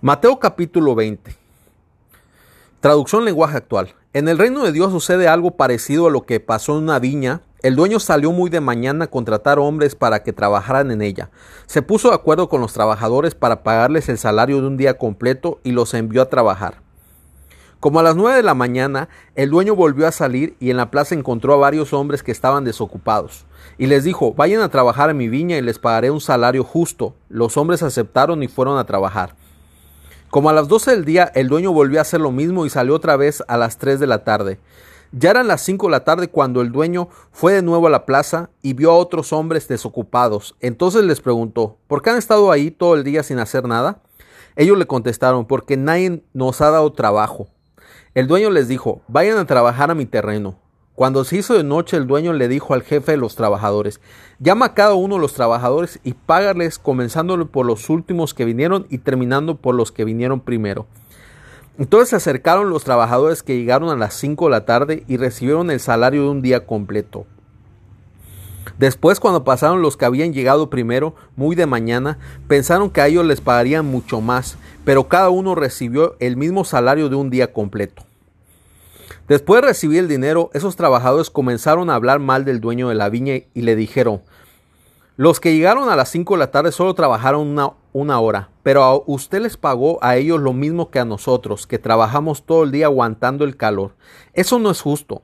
Mateo capítulo 20. Traducción lenguaje actual. En el reino de Dios sucede algo parecido a lo que pasó en una viña. El dueño salió muy de mañana a contratar hombres para que trabajaran en ella. Se puso de acuerdo con los trabajadores para pagarles el salario de un día completo y los envió a trabajar. Como a las nueve de la mañana, el dueño volvió a salir y en la plaza encontró a varios hombres que estaban desocupados. Y les dijo, vayan a trabajar en mi viña y les pagaré un salario justo. Los hombres aceptaron y fueron a trabajar. Como a las doce del día, el dueño volvió a hacer lo mismo y salió otra vez a las tres de la tarde. Ya eran las cinco de la tarde cuando el dueño fue de nuevo a la plaza y vio a otros hombres desocupados. Entonces les preguntó, ¿por qué han estado ahí todo el día sin hacer nada? Ellos le contestaron, porque nadie nos ha dado trabajo. El dueño les dijo, vayan a trabajar a mi terreno. Cuando se hizo de noche, el dueño le dijo al jefe de los trabajadores, llama a cada uno de los trabajadores y págales comenzando por los últimos que vinieron y terminando por los que vinieron primero. Entonces se acercaron los trabajadores que llegaron a las cinco de la tarde y recibieron el salario de un día completo. Después, cuando pasaron los que habían llegado primero, muy de mañana, pensaron que a ellos les pagarían mucho más, pero cada uno recibió el mismo salario de un día completo. Después de recibir el dinero, esos trabajadores comenzaron a hablar mal del dueño de la viña y le dijeron, los que llegaron a las 5 de la tarde solo trabajaron una, hora, pero a usted les pagó a ellos lo mismo que a nosotros, que trabajamos todo el día aguantando el calor. Eso no es justo.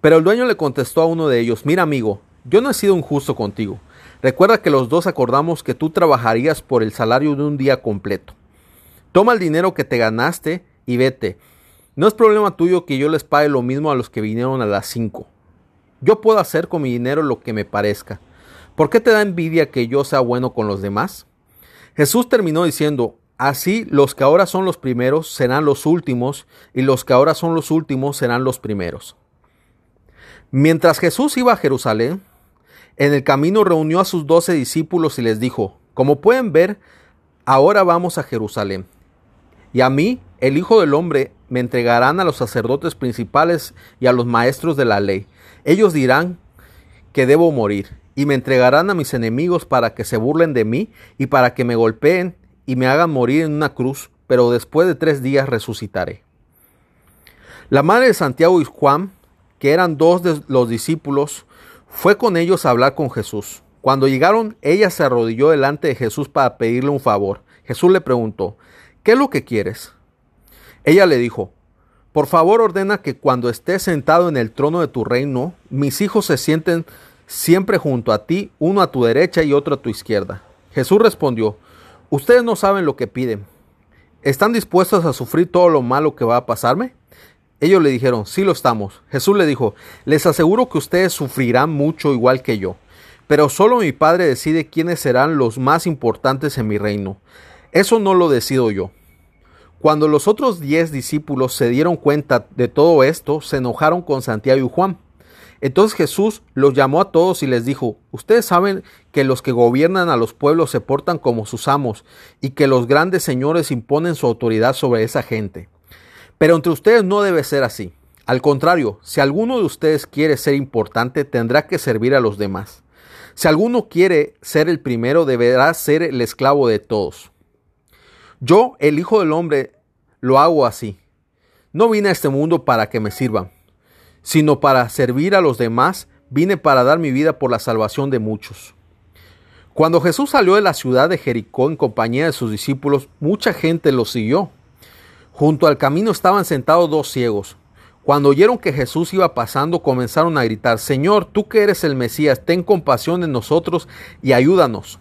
Pero el dueño le contestó a uno de ellos, mira amigo, yo no he sido injusto contigo. Recuerda que los dos acordamos que tú trabajarías por el salario de un día completo. Toma el dinero que te ganaste y vete. No es problema tuyo que yo les pague lo mismo a los que vinieron a las 5. Yo puedo hacer con mi dinero lo que me parezca. ¿Por qué te da envidia que yo sea bueno con los demás? Jesús terminó diciendo, Así los que ahora son los primeros serán los últimos, y los que ahora son los últimos serán los primeros. Mientras Jesús iba a Jerusalén, en el camino reunió a sus doce discípulos y les dijo, Como pueden ver, ahora vamos a Jerusalén. Y a mí, el Hijo del Hombre, me entregarán a los sacerdotes principales y a los maestros de la ley. Ellos dirán que debo morir, y me entregarán a mis enemigos para que se burlen de mí y para que me golpeen y me hagan morir en una cruz, pero después de tres días resucitaré. La madre de Santiago y Juan, que eran dos de los discípulos, fue con ellos a hablar con Jesús. Cuando llegaron, ella se arrodilló delante de Jesús para pedirle un favor. Jesús le preguntó, ¿qué es lo que quieres? Ella le dijo, por favor ordena que cuando estés sentado en el trono de tu reino, mis hijos se sienten siempre junto a ti, uno a tu derecha y otro a tu izquierda. Jesús respondió, ustedes no saben lo que piden. ¿Están dispuestos a sufrir todo lo malo que va a pasarme? Ellos le dijeron, sí lo estamos. Jesús le dijo, les aseguro que ustedes sufrirán mucho igual que yo, pero solo mi Padre decide quiénes serán los más importantes en mi reino. Eso no lo decido yo. Cuando los otros diez discípulos se dieron cuenta de todo esto, se enojaron con Santiago y Juan. Entonces Jesús los llamó a todos y les dijo, ustedes saben que los que gobiernan a los pueblos se portan como sus amos y que los grandes señores imponen su autoridad sobre esa gente. Pero entre ustedes no debe ser así. Al contrario, si alguno de ustedes quiere ser importante, tendrá que servir a los demás. Si alguno quiere ser el primero, deberá ser el esclavo de todos. Yo, el Hijo del Hombre, lo hago así. No vine a este mundo para que me sirvan, sino para servir a los demás, vine para dar mi vida por la salvación de muchos. Cuando Jesús salió de la ciudad de Jericó en compañía de sus discípulos, mucha gente lo siguió. Junto al camino estaban sentados dos ciegos. Cuando oyeron que Jesús iba pasando, comenzaron a gritar, Señor, tú que eres el Mesías, ten compasión de nosotros y ayúdanos.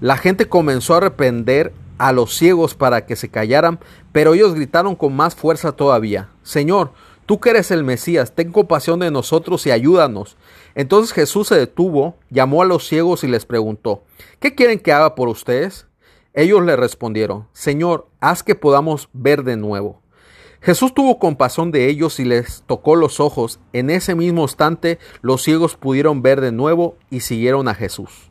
La gente comenzó a reprender a los ciegos para que se callaran, pero ellos gritaron con más fuerza todavía, Señor, tú que eres el Mesías, ten compasión de nosotros y ayúdanos. Entonces Jesús se detuvo, llamó a los ciegos y les preguntó, ¿qué quieren que haga por ustedes? Ellos le respondieron, Señor, haz que podamos ver de nuevo. Jesús tuvo compasión de ellos y les tocó los ojos. En ese mismo instante los ciegos pudieron ver de nuevo y siguieron a Jesús.